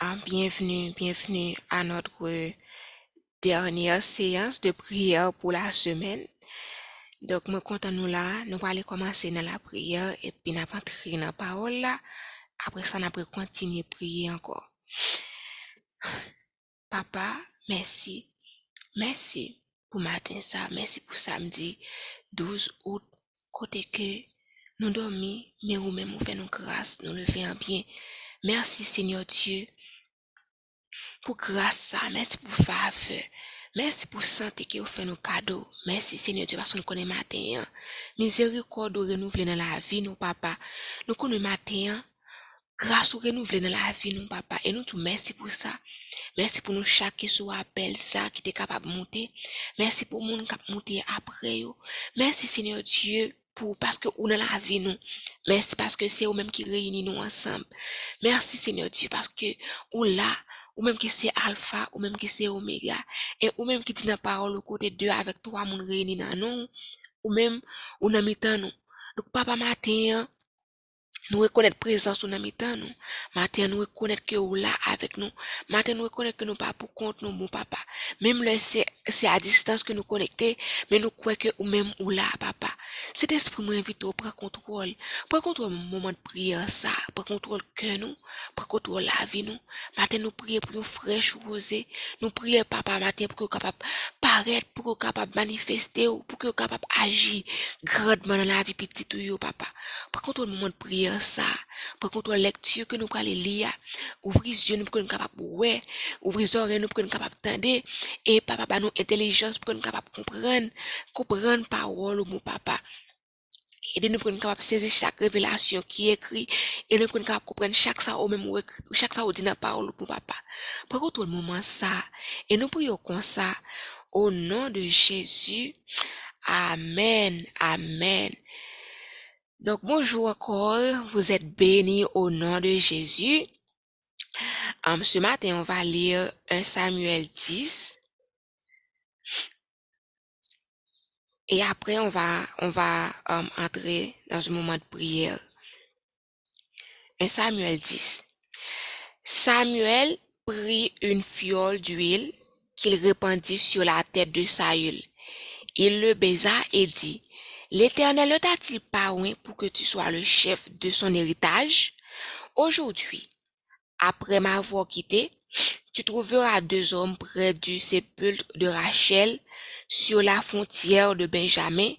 Ah, bienvenue, bienvenue à notre dernière séance de prière pour la semaine. Donc, moi, content nous là, nous allons commencer dans la prière et puis nous allons entrer dans la parole là. Après ça, nous allons continuer à prier encore. Papa, merci. Merci pour matin ça. Merci pour samedi 12 août. Côté que nous dormons, mais vous même vous faites nos grâce, nous le faisons bien. Merci Seigneur Dieu pour grâce ça. Merci pour faveur. Merci pour santé que vous faites nos cadeaux. Merci Seigneur Dieu parce que nous connaissons matin. hein. Miséricorde renouvelée dans la vie, nous papa. Nous connaissons matin. hein. Grâce ou renouvelée dans la vie, nous papa. Et nous tout merci pour ça. Merci pour nous chaque qui soit appel ça, qui est capable de monter. Merci pour monde qui a monté après. Merci Seigneur Dieu pour parce que ou dans la vie nous. Merci parce que c'est vous même qui réunit nous ensemble. Merci Seigneur Dieu parce que ou là, ou même qui c'est alpha, ou même qui c'est oméga, et ou même qui dit la parole au côté de avec toi mon réuni dans nous, ou même ou dans mi-temps nous. Donc papa matin, nous reconnaître présence dans mi-temps nous. Matin nous reconnaître que ou là avec nous. Matin nous reconnaître que nous pas pour compte nous bon papa. Même le c'est à distance que nous connecter, mais nous croyons que ou même ou là papa. Cet esprit m'invite au prendre contrôle. Prends contrôle mon moment de prière ça, prends contrôle que nous, prends contrôle la vie nous. Matin nous prions pour une fraîche rosée. Nous prions papa matin pour que capable paraître, pour que capable manifester ou pour que capable agir grandement dans la vie petite ou papa. Prends contrôle moment de prière ça. Prends contrôle lecture que nous allons lire. Ouvrir les yeux nous pour nous capable ouais, ouvrir les oreilles nous pour nous capable entendre et papa ba nous intelligence pour nous capable comprendre, comprendre parole mon papa. Aidez-nous pour nous capable saisir chaque révélation qui est écrit et nous pour nous capable comprendre chaque ça au même chaque ça au dit dans parole pour papa. Prends tout le moment ça et nous prions comme ça au nom de Jésus. Amen. Amen. Donc bonjour encore, vous êtes bénis au nom de Jésus. Um, ce matin, on va lire 1 Samuel 10 et après on va on va um, entrer dans un moment de prière. 1 Samuel 10. Samuel prit une fiole d'huile qu'il répandit sur la tête de Saül. Il le baisa et dit, L'Éternel ne t'a-t-il pas oint pour que tu sois le chef de son héritage? Aujourd'hui, après m'avoir quitté, tu trouveras deux hommes près du sépulcre de Rachel sur la frontière de Benjamin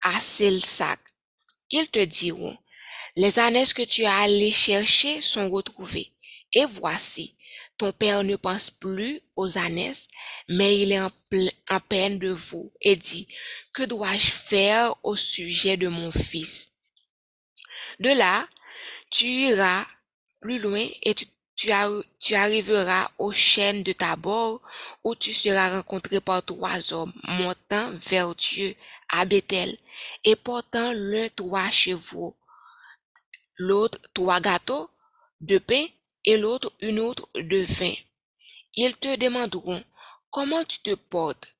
à Selsac. Ils te diront, les ânesses que tu as allé chercher sont retrouvées. Et voici, ton père ne pense plus aux ânesses, mais il est en, peine de vous et dit, que dois-je faire au sujet de mon fils? De là, tu iras plus loin et tu arriveras aux chaînes de Tabor où tu seras rencontré par trois hommes montant vers Dieu à Bethel et portant l'un trois chevaux, l'autre trois gâteaux de pain et l'autre une autre de vin. Ils te demanderont comment tu te portes?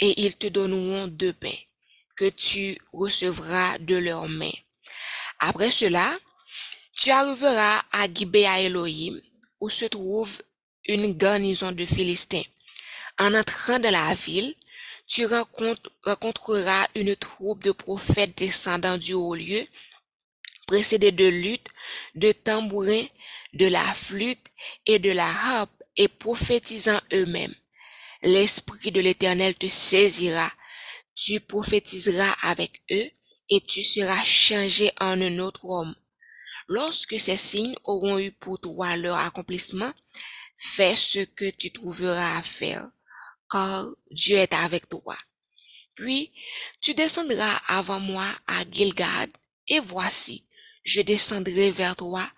Et ils te donneront deux pains que tu recevras de leurs mains. Après cela, tu arriveras à Gibea Elohim, où se trouve une garnison de Philistins. En entrant dans la ville, tu rencontre- rencontreras une troupe de prophètes descendant du haut lieu, précédés de luttes, de tambourins, de la flûte et de la harpe, et prophétisant eux-mêmes. L'Esprit de l'Éternel te saisira, tu prophétiseras avec eux, et tu seras changé en un autre homme. Lorsque ces signes auront eu pour toi leur accomplissement, fais ce que tu trouveras à faire, car Dieu est avec toi. Puis tu descendras avant moi à Gilgad, et voici, je descendrai vers toi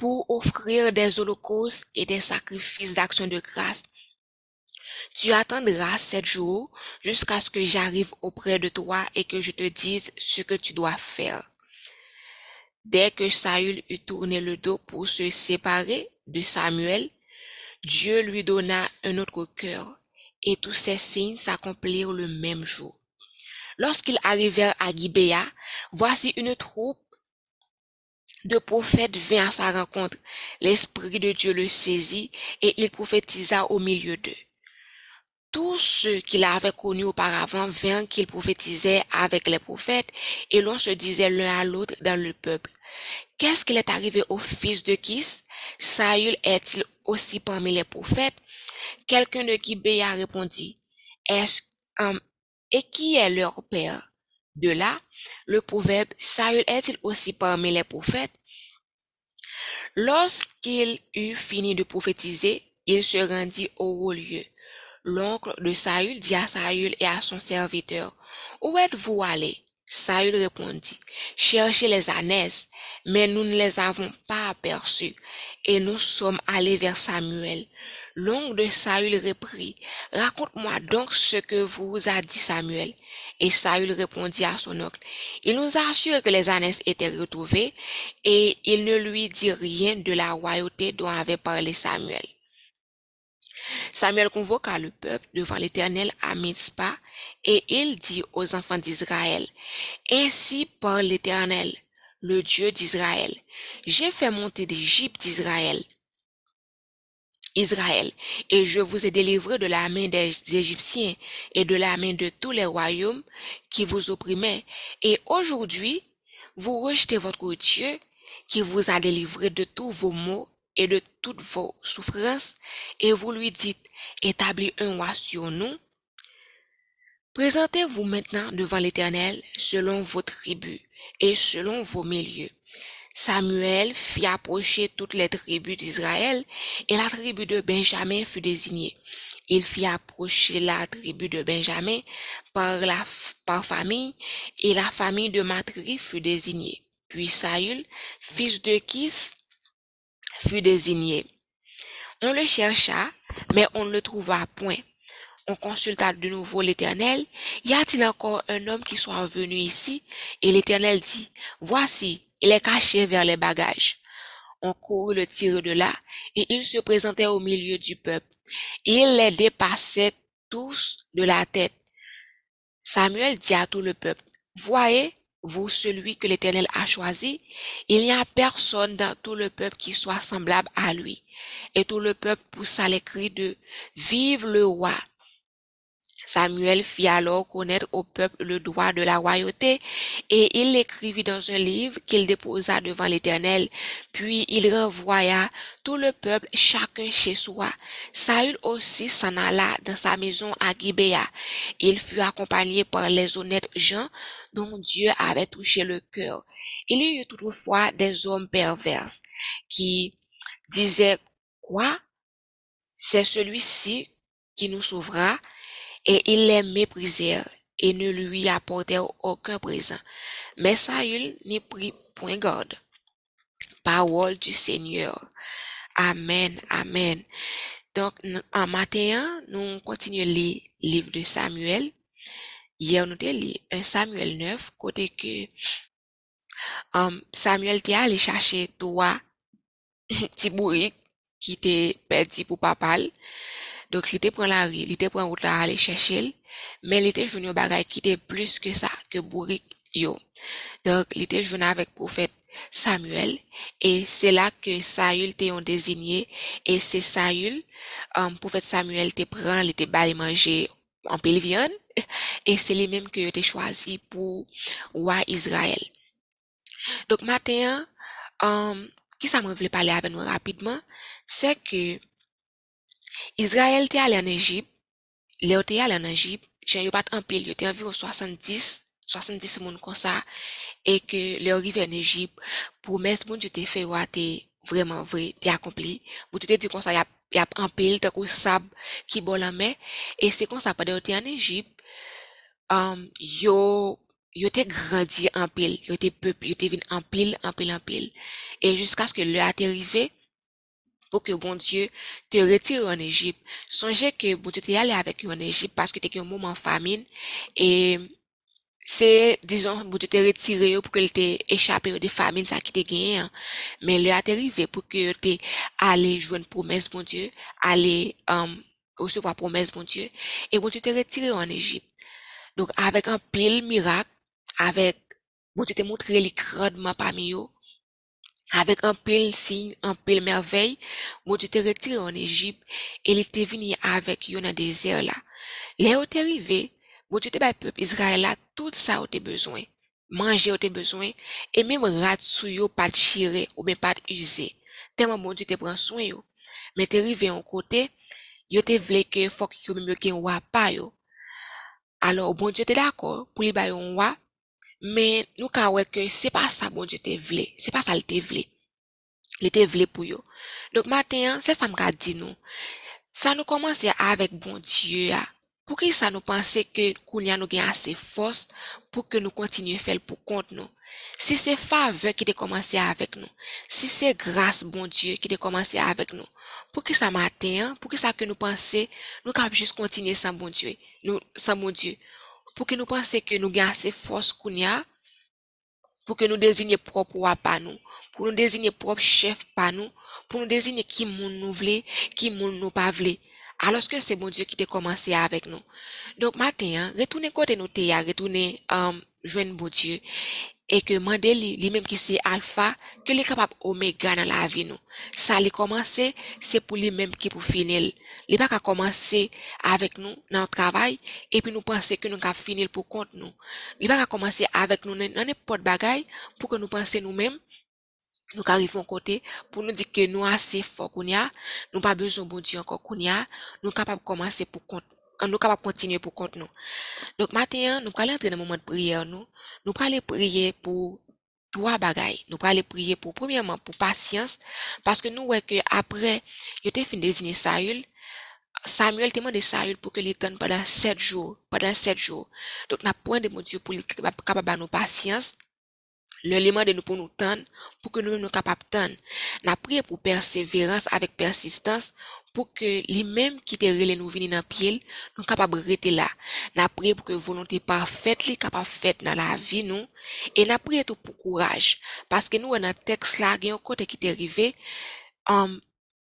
pour offrir des holocaustes et des sacrifices d'action de grâce. Tu attendras sept jours jusqu'à ce que j'arrive auprès de toi et que je te dise ce que tu dois faire. Dès que Saül eut tourné le dos pour se séparer de Samuel, Dieu lui donna un autre cœur, et tous ces signes s'accomplirent le même jour. Lorsqu'ils arrivèrent à Gibéa, voici une troupe de prophètes vint à sa rencontre. L'Esprit de Dieu le saisit et il prophétisa au milieu d'eux. Tous ceux qu'il avait connus auparavant vinrent qu'il prophétisait avec les prophètes et l'on se disait l'un à l'autre dans le peuple. Qu'est-ce qu'il est arrivé au fils de Kis? Saül est-il aussi parmi les prophètes? Quelqu'un de Gibéa répondit, Est-ce, et qui est leur père? De là, le proverbe, Saül est-il aussi parmi les prophètes? Lorsqu'il eut fini de prophétiser, il se rendit au haut lieu. L'oncle de Saül dit à Saül et à son serviteur, Où êtes-vous allés Saül répondit, Cherchez les ânesse, mais nous ne les avons pas aperçus, et nous sommes allés vers Samuel. L'oncle de Saül reprit, Raconte-moi donc ce que vous a dit Samuel. Et Saül répondit à son oncle, Il nous assure que les ânesses étaient retrouvées, et il ne lui dit rien de la royauté dont avait parlé Samuel. Samuel convoqua le peuple devant l'Éternel à Mitzpah, et il dit aux enfants d'Israël, Ainsi parle l'Éternel, le Dieu d'Israël, j'ai fait monter d'Égypte d'Israël, Israël, et je vous ai délivré de la main des Égyptiens et de la main de tous les royaumes qui vous opprimaient. Et aujourd'hui, vous rejetez votre Dieu qui vous a délivré de tous vos maux et de toutes vos souffrances, et vous lui dites, établis un roi sur nous. Présentez-vous maintenant devant l'Éternel selon vos tribus et selon vos milieux. Samuel fit approcher toutes les tribus d'Israël et la tribu de Benjamin fut désignée. Il fit approcher la tribu de Benjamin par, la, par famille et la famille de Matri fut désignée. Puis Saül, fils de Kis, fut désigné. On le chercha, mais on ne le trouva point. On consulta de nouveau l'Éternel. Y a-t-il encore un homme qui soit venu ici? Et l'Éternel dit, Voici, il est caché vers les bagages. On courut le tirer de là, et il se présentait au milieu du peuple. Il les dépassait tous de la tête. Samuel dit à tout le peuple, Voyez, vous, celui que l'Éternel a choisi, il n'y a personne dans tout le peuple qui soit semblable à lui. Et tout le peuple poussa les cris de Vive le roi. Samuel fit alors connaître au peuple le droit de la royauté, et il l'écrivit dans un livre qu'il déposa devant l'Éternel. Puis il renvoya tout le peuple, chacun chez soi. Saül aussi s'en alla dans sa maison à Gibéa. Il fut accompagné par les honnêtes gens dont Dieu avait touché le cœur. Il y eut toutefois des hommes pervers qui disaient, quoi? C'est celui-ci qui nous sauvera et ils les méprisèrent et ne lui apportèrent aucun présent. Mais Saül n'y prit point garde. Parole du Seigneur. Amen, amen. Donc, en matin, nous continuons les livres de Samuel. Hier, nous avons lu un Samuel 9, côté que um, Samuel était allé chercher trois petits qui étaient perdus pour papa. Donc, il était prend la rue, il était prend route là aller chercher, mais il était au qui était plus que ça, que bourrique yo. Donc, il était venu avec prophète Samuel, et c'est là que Saül était désigné, et c'est Saül, um, prophète Samuel te prend, il était balé manger en pile viande, et c'est les mêmes que été choisi pour roi Israël. Donc, matin, um, qui ça parler avec nous rapidement, c'est Israël était allé en Égypte, Léo était allé en Égypte, j'ai pas en pile, il était environ 70, 70 personnes comme ça, et que Léo arrivé en Égypte, promesse bon Dieu t'ai fait, ouais, t'es vraiment vrai, t'es accompli. Vous te dit comme ça, y a, y a un pile, t'as sable qui boit la main, et c'est comme ça, pendant que en Égypte, um, yo, yo t'es grandi en pile, yo t'es peuple, yo t'es venu en pile, en pile, en pile. Et jusqu'à ce que l'heure est arrivé, pour que bon Dieu te retire en Égypte. Songez que bon Dieu t'es allé avec eux en Égypte parce que t'es un moment famine et c'est, disons, bon Dieu t'es retiré pour que t'es échappé des familles, ça qui t'es gagné. Hein. Mais là, est arrivé pour que t'es allé jouer une promesse, bon Dieu, aller, um, recevoir promesse, bon Dieu. Et bon Dieu t'es retiré en Égypte. Donc, avec un pile miracle, avec, bon Dieu t'es montré les grandement parmi eux, Avec un pile signe, un pile merveille, bon Dieu te retiré en Égypte et il était venu avec eux dans le désert là. Là où t'es arrivé, bon Dieu te le peuple Israël là, tout ça où t'es besoin. Manger où t'es besoin et même rat sou yo pas tirer ou bien pas user. Tellement bon Dieu te prend soin yo. Mais t'es arrivé en côté, yo te vle que faut que yo même gen roi pas yo. Alors bon Dieu te d'accord pour lui bailler un roi, mais nous ka ouais que c'est pas ça bon Dieu te vle, c'est pas ça le te vle. Le te pour yo. Donc matin, c'est ça m'a dit nous. Ça nous commence avec bon Dieu a. Pour que ça nous pense que nous gen assez force pour que nous continuions faire pour compte nous? Si c'est faveur qui a commencé avec nous, si c'est grâce, bon Dieu, qui a commencé avec nous, pour que ça matin, pour que ça que nous pensions, nous capable juste continuer sans bon Dieu, nous, sans bon Dieu, pour que nous pensions que nous gagnons assez force qu'on a, pour que nous désignions propre roi pas nous, pour nous désigner propre chef pas nous, pour nous désigner qui nous voulait, qui nous pas voulait. Alors que c'est bon Dieu qui a commencé avec nous. Donc matin, retournez côté nous retournez um, joindre bon Dieu et que mandé li, li même qui c'est alpha, que est capable oméga dans la vie nous. Ça li commencé, c'est pour lui même qui pour finir. Il pas commencer avec nous dans le travail et puis nous penser que nous qu'à finir pour compte nous. Il pas commencer avec nous dans n'importe bagaille pour que nous penser nous-mêmes nous arrivons côté pour nous dire que nous assez fort qu'on y a, nous pas besoin bon Dieu encore qu'on y a, nous capable commencer pour nous capable continuer pour nous. Donc matin, nous allons entrer dans le moment de prière nous, nous allons prier pour trois bagailles. Nous allons prier pour premièrement pour patience parce que nous voyons que après il fini désigner Saül Samuel demandé Saül pour que il donne pendant sept jours, pendant sept jours. Donc, n'a point de mon Dieu pour capable de nous patience le liment de nous pour nous tendre, pour que nous nous capables de tendre. N'a prié pour persévérance avec persistance, pour que les mêmes qui te relè nous venir dans pied, nous capables de rester là. N'a prié pour que volonté parfaite, les capable faite dans la vie nous, et n'a prié tout pour courage. Parce que nous, dans texte là, il y a un côté qui est arrivé, um,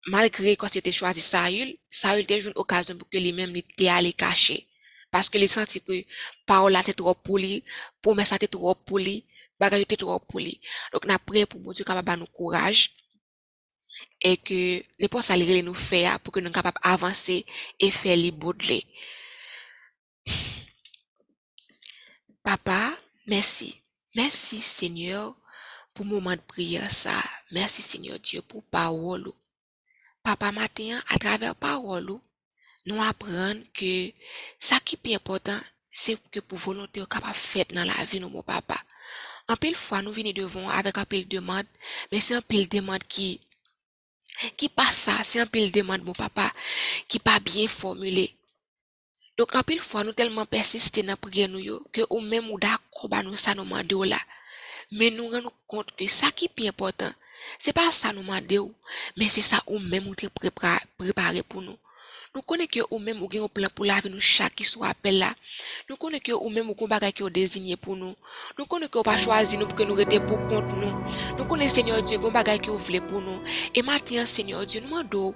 malgré qu'on s'était choisi Saül, Saül eu une occasion pour que lui-même était allé cacher. Parce que les senti que parole était trop pour lui, promesse était trop pour lui, Donc, n'a prié pour bon Dieu nous courage et que les pas ça nous faire pour que nous capables avancer et faire les boudeler. Papa, merci. Merci Seigneur pour le moment de prière. Merci Seigneur Dieu pour parole. Papa matin à travers parole nous apprenons que ça qui est important c'est que pour volonté capable faire dans la vie nous mon papa. Anpil fwa nou vini devon avèk anpil deman, men se anpil deman ki, ki pa sa, se anpil deman mou bon papa, ki pa bien formule. Donk anpil fwa nou telman persiste nan priye nou yo, ke ou men mou da koba nou sa nou mande ou la. Men nou ren nou kont ke sa ki pi important, se pa sa nou mande ou, men se sa ou men mou te prepare, prepare pou nou. Nous connaissons que ou même ou un plan pour la nous chaque qui soit appel là. Nous connaissons que ou même ou qu'on bagay qui est désigné pour nous. Nous connaissons que pas choisi nous pour que nous rester pour compte nous. Nous connaissons Seigneur Dieu qu'on bagay qui voulait pour nous. Et maintenant Seigneur Dieu nous demandons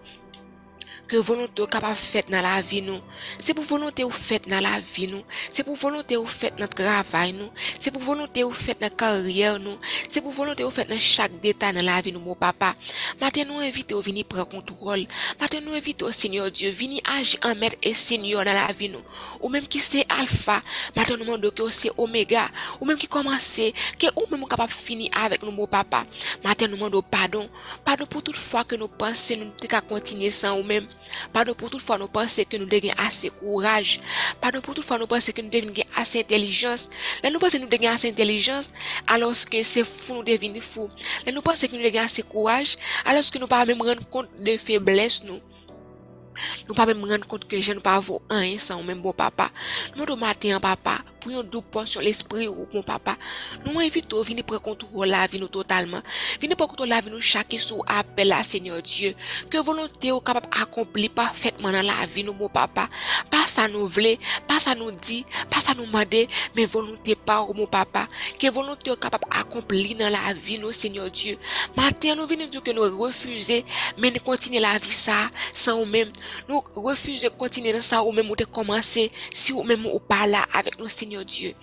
que volonté capable faire dans la vie nous. C'est pour volonté ou fait dans la vie nous. C'est pour volonté ou fait dans le travail nous. C'est pour volonté ou fait dans la carrière nous. C'est pour volonté ou fait dans chaque détail dans la vie nous, mon papa. Maintenant, nous invitons à venir prendre contrôle. Maintenant, nous invitons au Seigneur Dieu, venir agir en maître et Seigneur dans la vie nous. Ou même qui c'est alpha. Maintenant, nous demandons que c'est oméga. Ou même qui commence, que ou même capable finir avec nous, mon papa. Maintenant, nous demandons pardon. Pardon pour toute fois que nous pensons, nous continuer sans ou même nous-mêmes. Pardon pour toute fois nous pensons que nous devons assez courage. Pardon pour toute fois nous pensons que nous devons assez intelligence. Là nous pensons que nous devons assez intelligence alors que c'est fou nous devenons fou. Là nous pensons que nous devons assez courage alors que nous pas même rendre compte de faiblesse nous. Nous pas même rendre compte que je ne pas vaut un sans même beau papa. Nous demandons matin papa. Pour une double sur l'esprit ou mon papa. Nous invitons à venir prendre contrôle la vie nous totalement. Venez prendre contrôle la vie nous chaque sous appel à Seigneur Dieu. Que volonté est capable d'accomplir parfaitement dans la vie nous mon papa. Pas ça nous voulait, pas ça nous dit, pas ça nous demander, mais volonté pas mon papa. Que volonté est capable d'accomplir dans la vie nous Seigneur Dieu. Matin nous venons dire que nous refusons, mais nous continuons la vie ça sans nous-mêmes. Nous refusons de continuer dans ça ou même ou de commencer si ou même ou pas là avec nous Seigneur Diyo.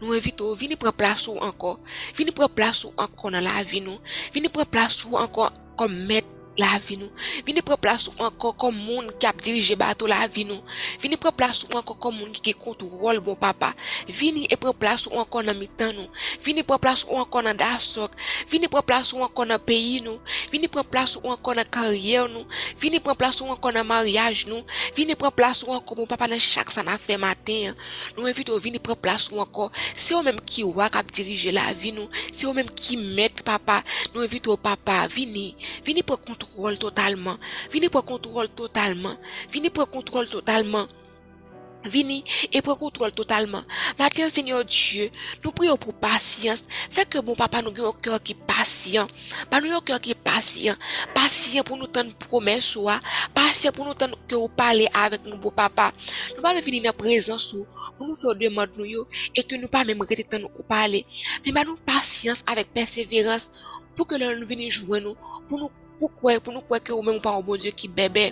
Nou evito, vini pren plas ou anko. Vini pren plas ou anko nan la vi nou. Vini pren plas ou anko kom met la vi nou. Vini pre plas ou anko kom moun ki ap dirije bato la vi nou. Vini pre plas ou anko kom moun ki ki kontrol bon papa. Vini e pre plas ou anko nan mitan nou. Vini pre plas ou anko nan dasok. Vini pre plas ou anko nan peyi nou. Vini pre plas ou anko nan karyer nou. Vini pre plas ou anko nan maryaj nou. Vini pre plas ou anko bon papa nan chak sa nan fe maten. Nou evite ou vini pre plas ou anko. Se ou menm ki wak ap dirije la vi nou. Se ou menm ki met papa. Nou evite ou papa. Vini. Vini pre kontrol. Contrôle totalement. Venez prendre contrôle totalement. Venez prendre contrôle totalement. Vini et prends contrôle totalement. Maintenant, Seigneur Dieu, nous prions pour patience. Fais que mon papa nous ait un cœur qui est patient. Pas nous un cœur qui est patient. Patient pour nous tendre promesse. Patient pour nous tendre que vous parlez avec nous, bon papa. Nous pas venir dans la présence pour nous faire demande nous et que nous pas même rester nous parler. Mais bah, nous patience avec persévérance pour que nous venons jouer nous. Pour nous, pou, kwe, pou nou kwe ke ou men ou pa ou bon Diyo ki bebe,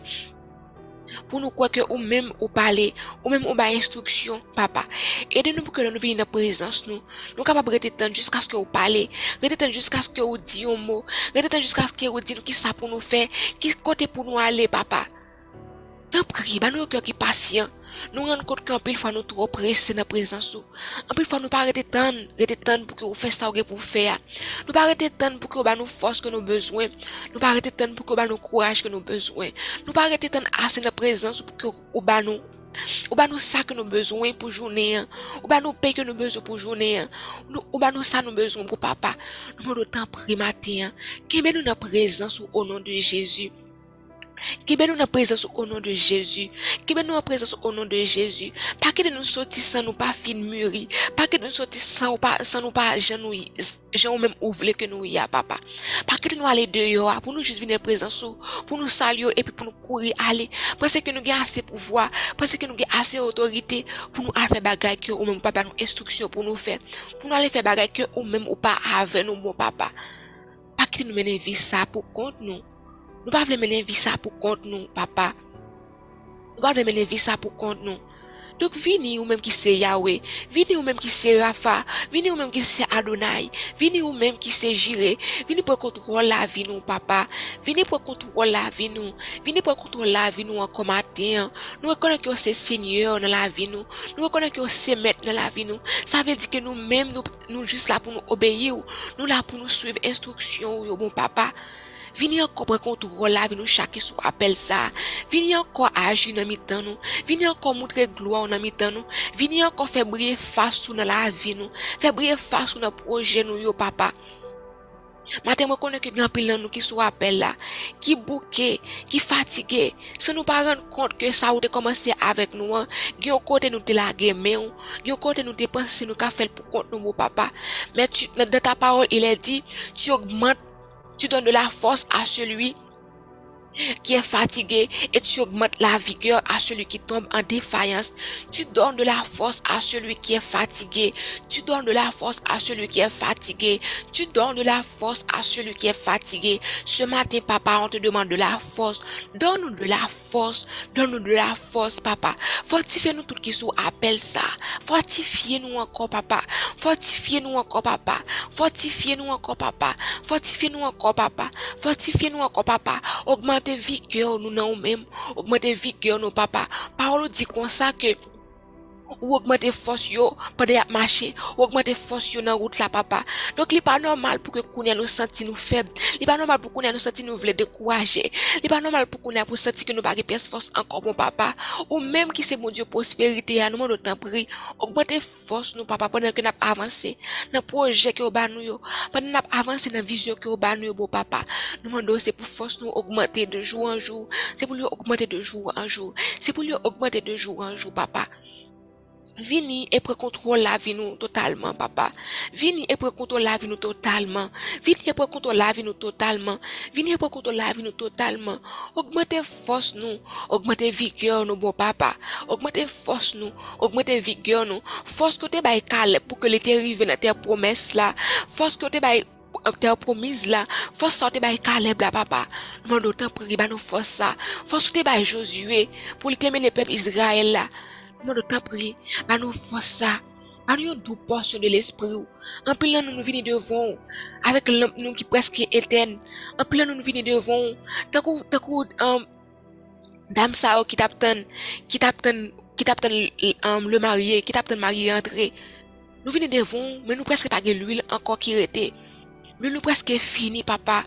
pou nou kwe ke ou men ou pale, ou men ou ba instruksyon, papa. Ede nou pou ke nou vini nan prezans nou, nou kapab rete tan jiska skè ou pale, rete tan jiska skè ou di yon mou, rete tan jiska skè ou di nou ki sa pou nou fe, ki kote pou nou ale, papa. Tant prie, bah nous cœur qui patient. Nous rendons compte qu'un pile fois nous trop pressés dans la présence. Un pile fois nous pas arrêter temps, arrêter temps pour que vous fassiez ça pour faire. Nous pas arrêter temps pour que vous nous force que nous besoin. Nous pas arrêter temps pour que vous nous courage que nous besoin. Nous pas arrêter temps assez dans la présence pour que vous nous ou ba nous ça que nous besoin pour journée, ou ba nous paye que nous besoin pour journée, ou ba nous ça nous besoin pour papa. Nous demandons temps primatin, qui met nous dans présence au nom de Kebe nou nan prezans ou nan de Jezu. Kebe nou nan prezans ou nan de Jezu. Pa ke de nou soti san nou pa fin muri. Pa ke de nou soti san ou pa, san ou pa jan nou, jan ou menm ou vle ke nou ya papa. Pa ke de nou ale deyo a pou nou jist vine prezans ou. Pou nou salyo epi pou nou kouri ale. Prese ke nou gen ase pouvoi. Prese ke nou gen ase otorite pou nou al fe bagay ke ou menm ou papa nou instruksyon pou nou fe. Pou nou ale fe bagay ke ou menm ou pa ave nou bon papa. Pa ke de nou mene vi sa pou kont nou. Nou pa vle menen vi sa pou kont nou, papa. Nou pa vle menen vi sa pou kont nou. Dok vini ou menm ki se Yahweh, vini ou menm ki se Rafa, vini ou menm ki se Adonai, vini ou menm ki se Jire, vini pou kontrol la vi nou papa, vini pou kontrol la vi nou, vini pou kontrol la vi nou an komaten, nou rekonen ki yo se Seigneur nan la vi nou, nou rekonen ki yo se Met nan la vi nou, sa ve di ke nou menm nou, nou just la pou nou obeye ou, nou la pou nou suive instruksyon ou yo bon papa. Vini anko pren kontrol la vi nou chake sou apel sa. Vini anko aji nan mi tan nou. Vini anko moutre gloa ou nan mi tan nou. Vini anko febriye fasou nan la vi nou. Febriye fasou nan proje nou yo papa. Maten mwen konen ki gen apil nan nou ki sou apel la, ki bouke, ki fatige, se nou pa ren kont ke sa ou te komanse avek nou an, gen yon kote nou te lage men ou, gen yon kote nou te pense se nou ka fel pou kont nou mou papa. Men de ta parol, il e di, tu augmente tu donnes de la force à celui qui est fatigué et tu augmentes la vigueur à celui qui tombe en défaillance. Tu donnes de la force à celui qui est fatigué. Tu donnes de la force à celui qui est fatigué. Tu donnes de la force à celui qui est fatigué. Ce matin, papa, on te demande de la force. Donne-nous de la force. Donne-nous de la force, papa. Fortifiez-nous tout qui sont appelle ça. Fortifiez-nous encore, papa. Fortifiez-nous encore, papa. Fortifiez-nous encore, papa. Fortifiez-nous encore, papa. Fortifiez-nous encore, papa. Augmenter vigueur nous non même augmenter vigueur nos papa. Parole dit comme ça que ou augmente fos yo pwede ap mache, ou augmente fos yo nan route la papa. Donk li pa normal pou ke kounen nou senti nou feb, li pa normal pou kounen nou senti nou vle dekouaje, li pa normal pou kounen pou senti ki nou bagi pes fos ankon bon papa, ou menm ki se moun diyo prosperite ya nou moun nou tanpri, augmente fos nou papa pwede nan ap avanse, nan proje ki yo ban nou yo, pwede nan ap avanse nan vizyon ki yo ban nou yo bon papa. Nou moun do se pou fos nou augmente de jou an jou, se pou li augmente de jou an jou, se pou li augmente de jou an jou papa. Vini e prekontrol la vi nou totalman, papa. Vini e prekontrol la vi nou totalman. Vini e prekontrol la vi nou totalman. Vini e prekontrol la vi nou totalman. Augmente fos nou. Augmente vigyor nou, bon papa. Augmente fos nou. Augmente vigyor nou. Fos kote bay kal pou ke li te rive nan te promes la. Fos kote bay... Euh, te promise la, fos sa te bay Kaleb la papa, nou an do tan pri ba nou fos sa, fos te bay Josue pou li teme le pep Israel la, temps prier, bah nous force ça. Ban nou yon dou porsyon de l'esprit ou. Anpil nan nou nou vini devon ou. Avek lamp nou ki preske eten. Anpil nan nou nou vini devon ou. Takou, takou, um, dam sa ou ki tap ten, ki tap ten, ki tap ten um, le marye, ki tap ten marye rentre. Nou vini devon, men nou preske page l'huil anko ki rete. L'huil nou preske fini, papa.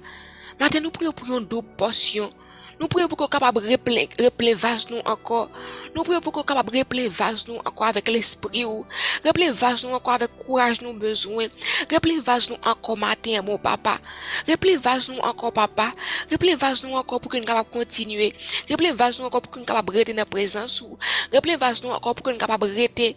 Maten nou priyo pou yon dou porsyon. Nou priyo pou ko kapab reple, reple vaj nou anko. Nou priyo pou ko kapab reple vaz nou anko avèk l'esprit ou. Reple vaz nou anko avèk kouraj nou bezwen. Reple vaz nou anko maten, moun papa. Reple vaz nou anko papa. Reple vaz nou anko pou ki nou kapab kontinue. Reple vaz nou anko pou ki nou kapab rete nan prezans ou. Reple vaz nou anko pou ki nou kapab rete.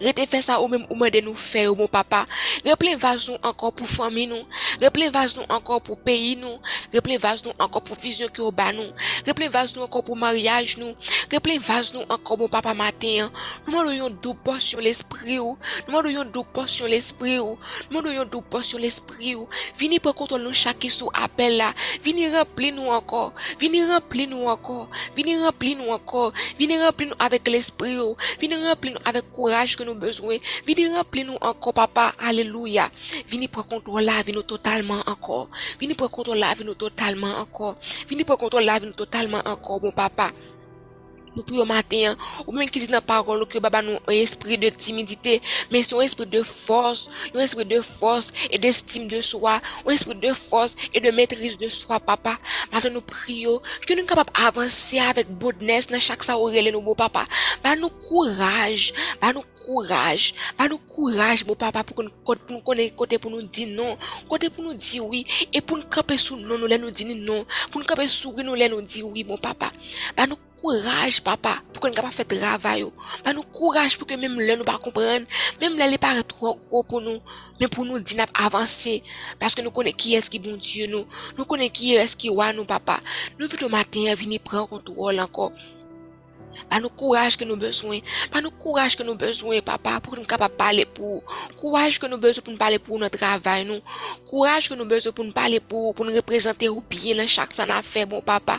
Rete fè sa ou mèm ou mède nou fè ou mou papa. Reple vaz nou ankon pou fami nou. Reple vaz nou ankon pou peyi nou. Reple vaz nou ankon pou vizyon ki ou ba nou. Reple vaz nou ankon pou maryaj nou. Reple vaz nou ankon mou papa maten. Nou mèdou yon dou porsyon l'esprit ou. Nou mèdou yon dou porsyon l'esprit ou. Nou mèdou yon dou porsyon l'esprit ou. Vini pou kontrol nou chaki sou apel la. Vini rempli nou ankon. Vini rempli nou ankon. Vini rempli nou ankon. Vini rempli nou avèk l'esprit ou. Vini rempli nou avèk kouraj. Que nous besoin. Venez remplir nous encore, papa. Alléluia. Venez prendre contrôle la vie nous totalement encore. Venez prendre contrôle la vie nous totalement encore. Venez prendre contrôle la vie nous totalement encore, bon papa. nou prions matin, ou même qui dit dans la parole que Baba nous un esprit de timidité, mais c'est un esprit de force, un esprit de force et d'estime de soi, un esprit de force et de maîtrise de soi, Papa. Maintenant, nous prions que nous sommes capables d'avancer avec boldness dans chaque saourelle, nous, beau Papa. Bah, nous courage, bah, nous courage, bah, nous courage, beau Papa, pour que nous connaissions côté pour nous dire non, côté pour nous dire oui, et pour nous camper sous non, nous les nous dire non, pour nous camper sous oui, nous les nous dire oui, mon Papa. Bah, nous kouraj papa pou kon kapap fet ravay yo. Ba nou kouraj pou ke mèm lè nou pa kompren, mèm lè lè pare tro gro pou nou, mèm pou nou dinap avanse. Paske nou konen ki eski bon Diyo nou, nou konen ki eski wan nou papa. Nou vit ou maten vini pren kontrol anko. Ba nou kouraj ke nou bezwen, ba nou kouraj ke nou bezwen papa pou nou kapap pale pou. Kouraj ke nou bezwen pou nou pale pou nou travay nou. Kouraj ke nou bezwen pou nou pale pou, pou nou reprezenter ou biye lan chak sa na fe bon papa.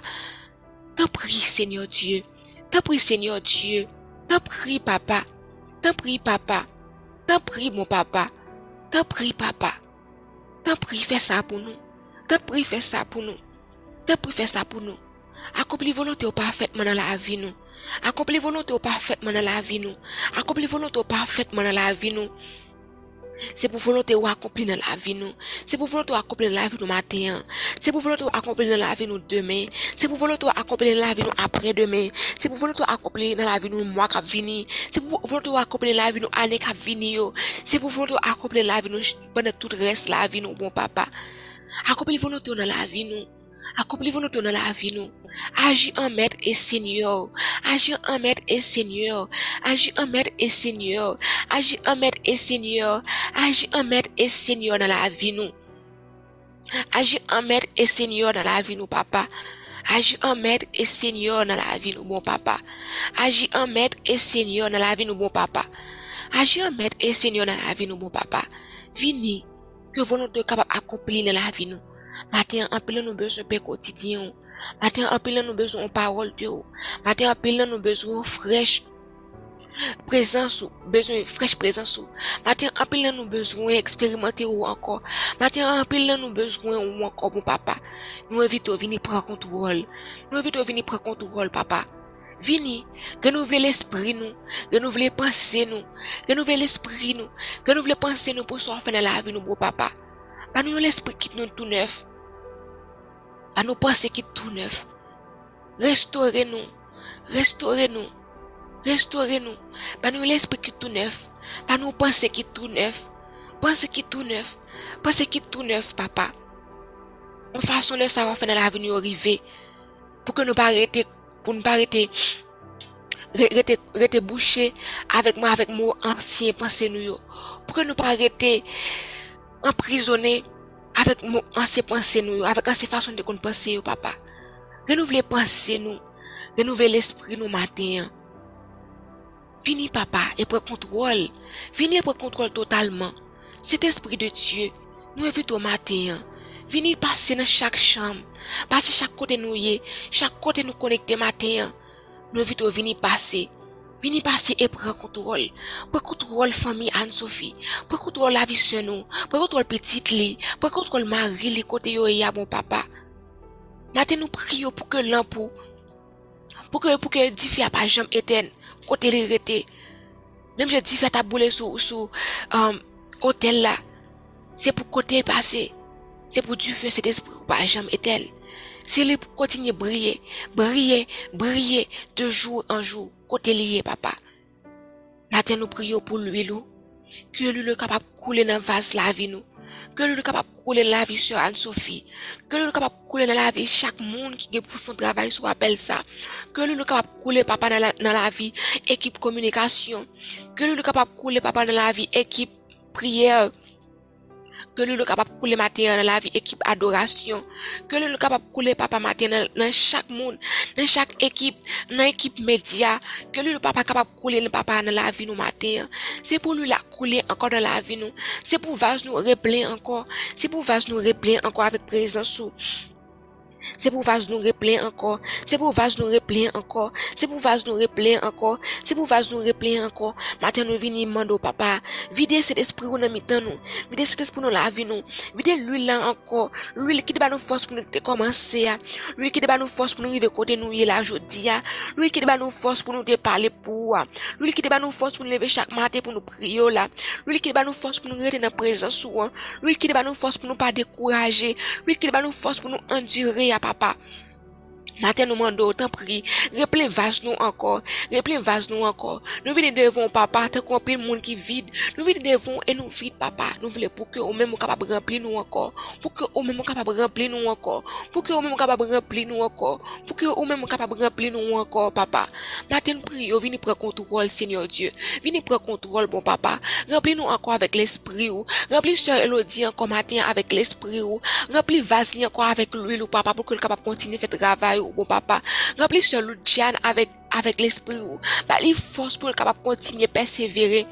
T'en prie, Seigneur Dieu. T'en prie, Seigneur Dieu. T'en prie, papa. T'en prie, papa. T'en prie, mon papa. T'en prie, papa. T'en prie, fais ça pour nous. T'en prie, fais ça pour nous. T'en prie, fais ça pour nous. Accomplis volonté au parfaitement dans la vie nous. Accomplis volonté au parfaitement dans la vie nous. Accomplis volonté au parfaitement dans la vie nous. Se pou volonté ou akompli nan la vi nou. Se pou volonté ou akompli nan la vi nou maten. Se pou volonté ou akompli nan la vi nou demen. Se pou volonté ou akompli nan la vi nou apre demen. Se pou volonté ou akompli nan la vi nou mwa kap vini. Se pou volonté ou akompli nan la vi nou ane kap vini yo. Se pou volonté ou akompli nan la vi nou pwene tout res la vi nou bon papa. Akompli volonté ou nan la vi nou. Akompli voun nou ton nan la avi nou. Aji an mètre et seigneur. Aji an mètre et seigneur. Aji an mètre et seigneur. Aji an mètre et seigneur. Aji an mètre et seigneur nan la avi nou. Aji an mètre et seigneur nan la avi nou papa. Aji an mètre et seigneur nan la avi nou bon papa. Aji an mètre et seigneur nan la avi nou bon papa. Aji an mètre et seigneur nan la avi nou bon papa. Vini, ke voun nou te kapap akompli nan la avi nou. Maten apil nou bezon pe kotidiyan. Maten apil nou bezon parol de ou. Maten apil nou bezon frech prezans ou. Bezon frech prezans ou. Maten apil nou bezon eksperimenter ou ankon. Maten apil nou bezon ou ankon bon papa. Nou evito vini pran kontrol. Nou evito vini pran kontrol papa. Vini, renouvle l'esprit nou, renouvle pense nou, renouvle l'esprit nou, renouvle pense nou pou so fè nan la vi nou bro papa. Pas nous l'esprit qui nous tout neuf. À nous penser qui tout neuf. Restaurez-nous. Restaurez-nous. Restaurez-nous. Pas nous l'esprit qui tout neuf. Pas nous penser qui tout neuf. Pensez qui tout neuf. Pensez qui tout neuf, papa. En façon de savoir faire dans l'avenir arriver. Pour que nous pas arrêter, pour ne pas arrêter, rester, rester bouché avec moi, avec mon ancien pensée nous. Pour que nous pas arrêter, emprisonné avec mon ancien pensée nous, avec ancienne façon de qu'on penser papa. Renouveler pensée nous, renouveler l'esprit nous matin. Fini papa et prends contrôle. Fini et prends contrôle totalement. Cet esprit de Dieu, nous invite au matin. Vini passer dans chaque chambre, passer chaque côté nous chaque côté nous connecter matin. Nous invitons venir passer. Vini pase e pren kontrol. Pren kontrol fami Anne-Sophie. Pren kontrol la visyon nou. Pren kontrol petit li. Pren kontrol mari li kote yo e ya bon papa. Maten nou priyo pou ke lan pou. Pou ke, pou ke di fya pa jom eten. Kote li rete. Mem je di fya taboule sou, sou um, hotel la. Se pou kote e pase. Se pou di fya set espri ou pa jom eten. Se li pou kontinye brye. Brye, brye. De jou an jou. kote liye papa. Maten nou priyo pou lwi lou. Ke lou lou kapap koule nan vaz la vi nou. Ke lou lou kapap koule nan la vi sè Anne-Sophie. Ke lou lou kapap koule nan la vi chak moun ki ge pou son travay sou apel sa. Ke lou lou kapap koule papa nan la, nan la vi ekip komunikasyon. Ke lou lou kapap koule papa nan la vi ekip priyer. ke li lo kapap koule materyan nan la vi ekip adorasyon, ke li lo kapap koule papa materyan nan chak moun, nan chak ekip, nan ekip media, ke li lo papa kapap koule nan papa nan la vi nou materyan, se pou li la koule ankon nan la vi nou, se pou vaj nou replen ankon, se pou vaj nou replen ankon avik prezansou. Se pou vaj nou replen ankor, se pou vaj nou replen ankor, se pou vaj nou replen ankor, se pou vaj nou replen ankor. Maten nou vini mando papa, vide set espri ou nan mitan nou, vide set espri nou la vi nou, vide l'huil lan ankor, l'huil ki deba nou fos pou nou te komanse ya, l'huil ki deba nou fos pou nou rive kote nou ye la jodi ya, l'huil ki deba nou fos pou nou te pale pou wa, l'huil ki deba nou fos pou nou leve chak mate pou nou priyo la, l'huil ki deba nou fos pou nou rete nan prezans ou an, l'huil ki deba nou fos pou nou pa dekouraje, l'huil ki deba nou fos pou nou endure, ya papa. Matin nous demandons autant prier, replevage nous encore, replevage nous encore. Nous venons devant papa, tant qu'on le monde qui vide, nous venons devant et nous vide papa. Nous voulons pour que au même capable remplir nous encore, pour que au même capable remplir nous encore, pour que au même capable remplir nous encore, pour que au même capable remplir nous encore papa. Matin nous prions, venez prendre contrôle Seigneur Dieu. Venez prendre contrôle bon papa. Remplis nous encore avec l'esprit ou remplis sœur Elodie encore matin avec l'esprit ou remplis vase encore avec l'huile ou papa pour que le capable continuer faire travail ou, bon papa. Rempli se lout Diyan avèk l'esprit ou. Ba li fos pou l kapap kontinye persevere.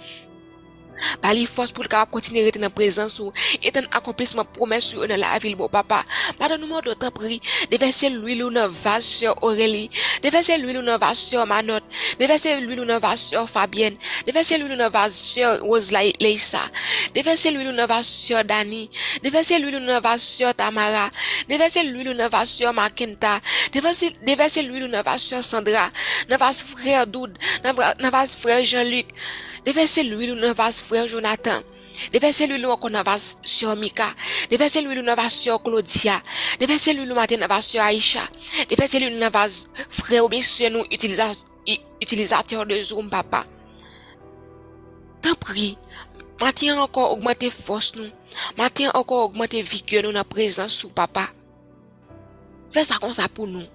Ba li fos pou l kapap kontine rete nan prezans ou etan akomplisman promes ou nan la avil bo papa. Madan nou mwen do tan pri, devese l'huil ou nan vase syo Aurélie, devese l'huil ou nan vase syo Manot, devese l'huil ou nan vase syo Fabienne, devese l'huil ou nan vase syo Rose Leissa, devese l'huil ou nan vase syo Dani, devese l'huil ou nan vase syo Tamara, devese l'huil ou nan vase syo Makenta, devese l'huil ou nan vase syo Sandra, nan vase frère Doud, nan vase frère Jean-Luc. Devese l'huil ou nan vase frè Jonathan. Devese l'huil ou akon nan vase syo Mika. Devese l'huil ou nan vase syo Claudia. Devese l'huil ou maten nan vase syo Aisha. Devese l'huil ou nan vase frè ou besye nou utilizatèr de zoom papa. Tan pri, maten ankon augmente fos nou. Maten ankon augmente vikyo nou nan prezans sou papa. Fè sa kon sa pou nou.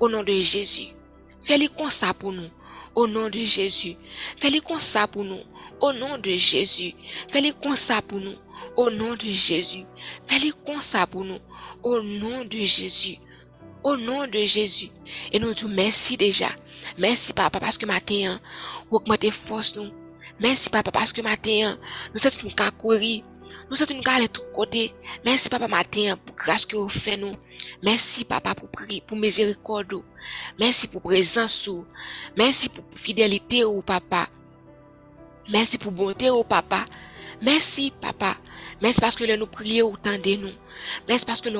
ou nan de Jésus. Fais-le comme ça pour nous. Au nom de Jésus. Fais-le comme ça pour nous. Au nom de Jésus. Fais-le comme ça pour nous. Au nom de Jésus. Fais-le comme ça pour nous. Au nom de Jésus. Au nom de Jésus. Et nous disons merci déjà. Merci papa parce que matin, vous augmentez force nous. Merci papa parce que matin, nous sommes nous courir. Nous sommes nous aller de tous côtés. Merci papa matin pour grâce que vous faites nous. Mersi papa pou pri, pou mezirikodo. Mersi pou prezansou. Mersi pou fidelite ou papa. Mersi pou bonte ou papa. Mersi papa. Mersi paske le nou priye ou tende nou. Mersi paske le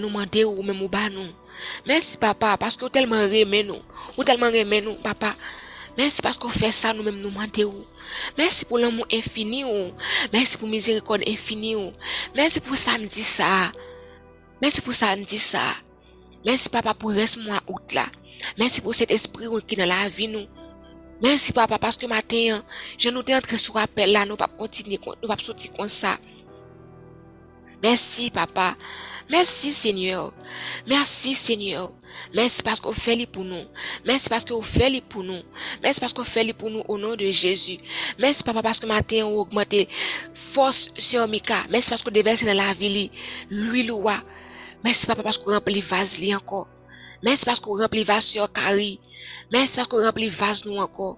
nou mande ou memou ba nou. Mersi papa paske ou telman reme nou. Ou telman reme nou papa. Mersi paske ou fe sa nou memou nou mande ou. Mersi pou l'amou infini ou. Mersi pou mizirikon infini ou. Mersi pou samdi sa. Samdi sa. Mersi papa pou res mwa out la. Mersi pou set espri ou ki nan la vi nou. Mersi papa paske maten jen nou te antre sou apel la nou pap kontini, nou pap soti kon sa. Mersi papa. Mersi senyor. Mersi senyor. Mersi paske ou fe li pou nou. Mersi paske ou fe li pou nou. Mersi paske ou fe li pou nou ou nou de Jezu. Mersi papa paske maten ou augmente fos se omika. Mersi paske ou devese nan la vi li. Lui Men se pa pa paskou rempli vaz li anko. Men se paskou rempli vaz syo kari. Men se paskou rempli vaz nou anko.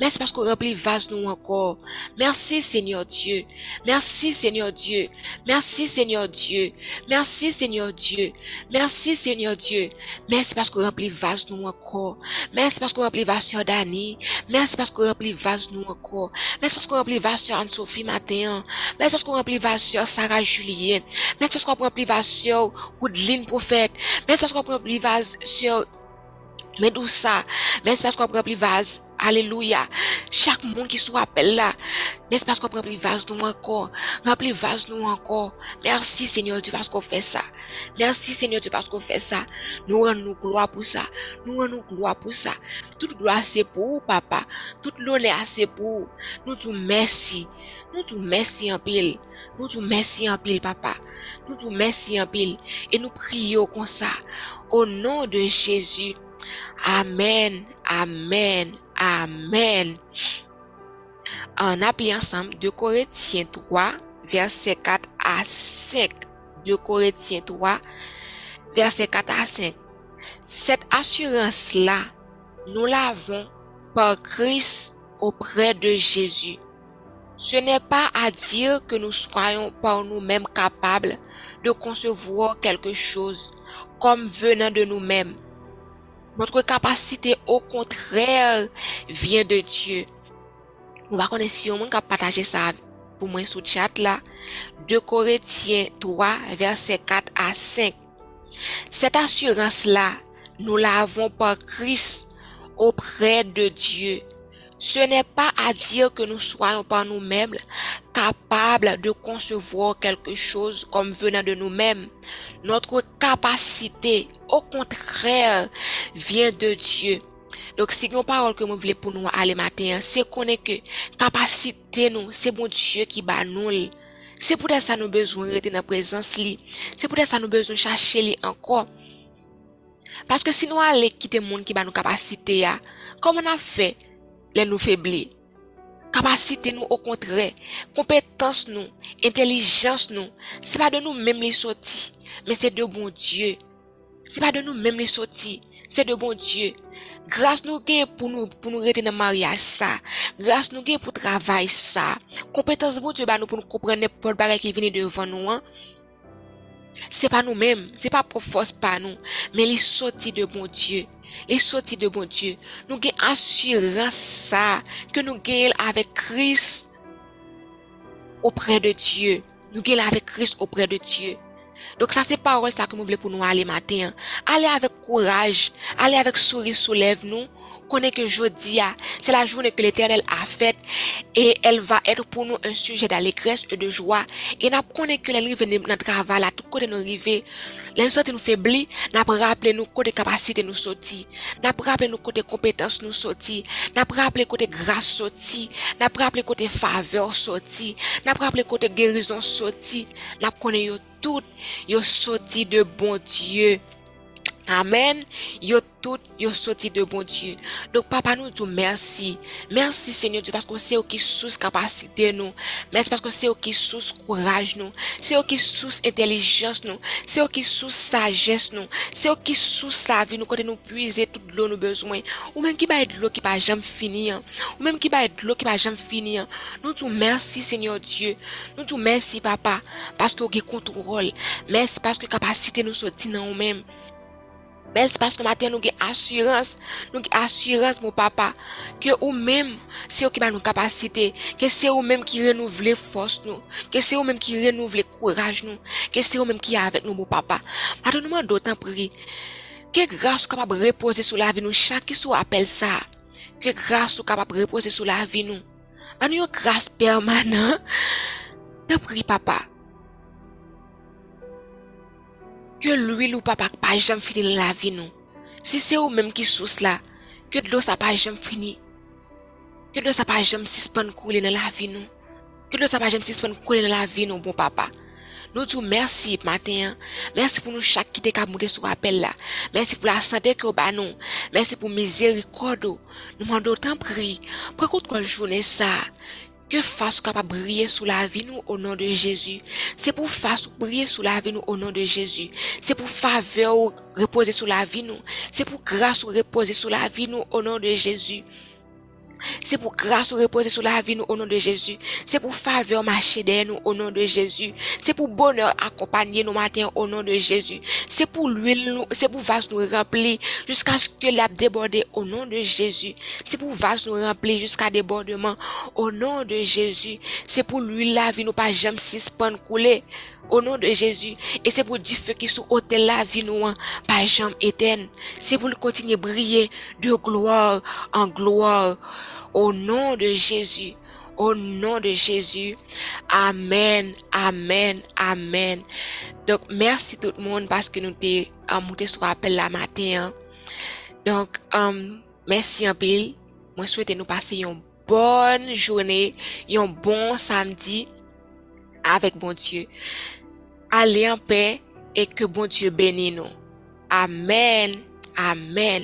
Merci parce qu'on remplit vase nous encore. Merci Seigneur Dieu. Merci Seigneur Dieu. Merci Seigneur Dieu. Merci Seigneur Dieu. Merci Seigneur Dieu. Merci parce qu'on remplit vase nous encore. Merci parce qu'on remplit vase sur Dani. Merci parce qu'on remplit vase nous encore. Merci parce qu'on remplit vase sur Anne-Sophie matin. Merci parce qu'on remplit vase sur Sarah Julien. Merci parce qu'on remplit vase sur Woodline Prophète. Merci parce qu'on remplit vase sur Men dou sa, men se pas kwa pran pli vaz, aleluya, chak moun ki sou apel la, men se pas kwa pran pli vaz nou ankor, pran pli vaz nou ankor, mersi Senyor Diyo pas kwa fè sa, mersi Senyor Diyo pas kwa fè sa, nou an nou gloa pou sa, nou an nou gloa pou sa, tout gloa se pou ou papa, tout lone a se pou ou, nou tou mersi, nou tou mersi anpil, nou tou mersi anpil papa, nou tou mersi anpil, e nou priyo kon sa, o nan de Jezu, Amen, Amen, Amen. On appelle ensemble 2 Corinthiens 3, verset 4 à 5. 2 Corinthiens 3, verset 4 à 5. Cette assurance-là, nous l'avons par Christ auprès de Jésus. Ce n'est pas à dire que nous soyons par nous-mêmes capables de concevoir quelque chose comme venant de nous-mêmes. Notre capacité, au contraire, vient de Dieu. On va connaître si on va partager ça pour moi sous chat là. 2 Corinthiens 3, verset 4 à 5. Cette assurance-là, nous l'avons par Christ auprès de Dieu. Ce n'est pas à dire que nous soyons par nous-mêmes capable de concevoir quelque chose comme venant de nous-mêmes. Notre capacité, au contraire, vient de Dieu. Donc, si une parole que vous voulez pour nous aller matin, c'est qu'on est que capacité nous, c'est bon Dieu qui bat nous. C'est pour ça nous besoin de rester dans la présence. C'est pour ça nous besoin de chercher li encore. Parce que si nous allons quitter le monde qui bat nos capacités, comment on a fait les nous faiblir? Capacité nous au contraire, compétence nous, intelligence nous, c'est pas de nous mêmes les sortis, mais c'est de bon Dieu. C'est pas de nous mêmes les sortis, c'est de bon Dieu. Grâce nous gain pour nous pour nous mariage ça. Grâce nous gain pour travail ça. Compétence bon Dieu bah nous pour nous comprendre n'importe bagage qui vient devant nous hein. C'est pas nous-mêmes, c'est pas pour force pas nous, mais les sorties de bon Dieu. Les sorties de bon Dieu. Nous avons assurance ça, que nous gagnons avec Christ auprès de Dieu. Nous gagnons avec Christ auprès de Dieu. Donc ça c'est parole ça que nous voulons pour nous aller matin. Allez avec courage, allez avec sourire sous lèvres nous connaît que jeudi, c'est la journée que l'Éternel a faite et elle va être pour nous un sujet d'allégresse et de joie. Et nous connaît que l'arrivée de notre travail, à tout côté de nos rivets, nous sortir nous faiblir, nous rappeler nos côtés capacités nous sortir, nous rappeler nos côtés compétences nous sortir, nous rappeler côté grâce sortir, nous rappeler côté faveur sortir, nous rappeler côté guérison sortir, nous connaît tout, yo sorti de bon Dieu. Amen. Yo tout, yo soti de bon Dieu. Donc, papa nous dit merci. Merci Seigneur Dieu parce que c'est eux qui sous capacité nous. Merci parce que c'est eux qui sous courage nous. C'est eux qui sous intelligence nous. C'est eux qui sous sagesse nous. C'est eux qui sous la vie nous quand nous puiser toute l'eau nous besoin. Ou même qui va être l'eau qui va jamais finir. Ou même qui va être l'eau qui va jamais finir. Nous disons merci Seigneur Dieu. Nous disons merci papa parce que vous avez contrôle. Merci parce que capacité nous sortit dans nous-mêmes. Bel se paske maten nou gen asurans, nou gen asurans mou papa, ke ou menm se yo ki ban nou kapasite, ke se yo menm ki renouvle fos nou, ke se yo menm ki renouvle kouraj nou, ke se yo menm ki avek nou mou papa. Maten nou man dotan pri, ke grase ou kapap repose sou la vi nou, chan ki sou apel sa, ke grase ou kapap repose sou la vi nou. Maten nou yo grase permanent, te pri papa. Que l'huile ou papa pas jamais fini la vie nous. Si c'est ou même qui sous là, que de l'eau ça pas jamais fini. Que de l'eau ça pas jamais suspendre couler dans la vie nous. Que de l'eau ça pas jamais suspendre couler dans la vie nous, bon papa. Nous disons merci matin. Merci pour nous chaque qui t'a monter sur appel là. Merci pour la santé que vous nous. Merci pour miséricorde. Nous demandons tant prier. Pour qu'on journée ça que fasse capable briller sous la vie nous au nom de Jésus. C'est pour face briller sous la vie nous au nom de Jésus. C'est pour faveur reposer sous la vie nous. C'est pour grâce reposer sous la vie nous au nom de Jésus. C'est pour grâce reposer sur la vie nous au nom de Jésus. C'est pour faveur marcher derrière nous au nom de Jésus. C'est pour bonheur accompagner nos matins au nom de Jésus. C'est pour l'huile, c'est pour vase nous remplir jusqu'à ce que l'âme déborde au nom de Jésus. C'est pour vase nous remplir jusqu'à débordement au nom de Jésus. C'est pour l'huile la vie nous pas jamais suspendre couler au nom de Jésus. Et c'est pour du feu qui sous hôtel la vie nous hein, pas jamais éteindre. C'est pour continuer briller de gloire en gloire au nom de Jésus. Au nom de Jésus. Amen. Amen. Amen. Donc, merci tout le monde parce que nous t'es euh, monté sur appel la matin. hein. Donc, euh, merci un peu. Moi, souhaite nous passer une bonne journée, un bon samedi avec bon Dieu. Allez en paix et que bon Dieu bénisse nous. Amen. Amen.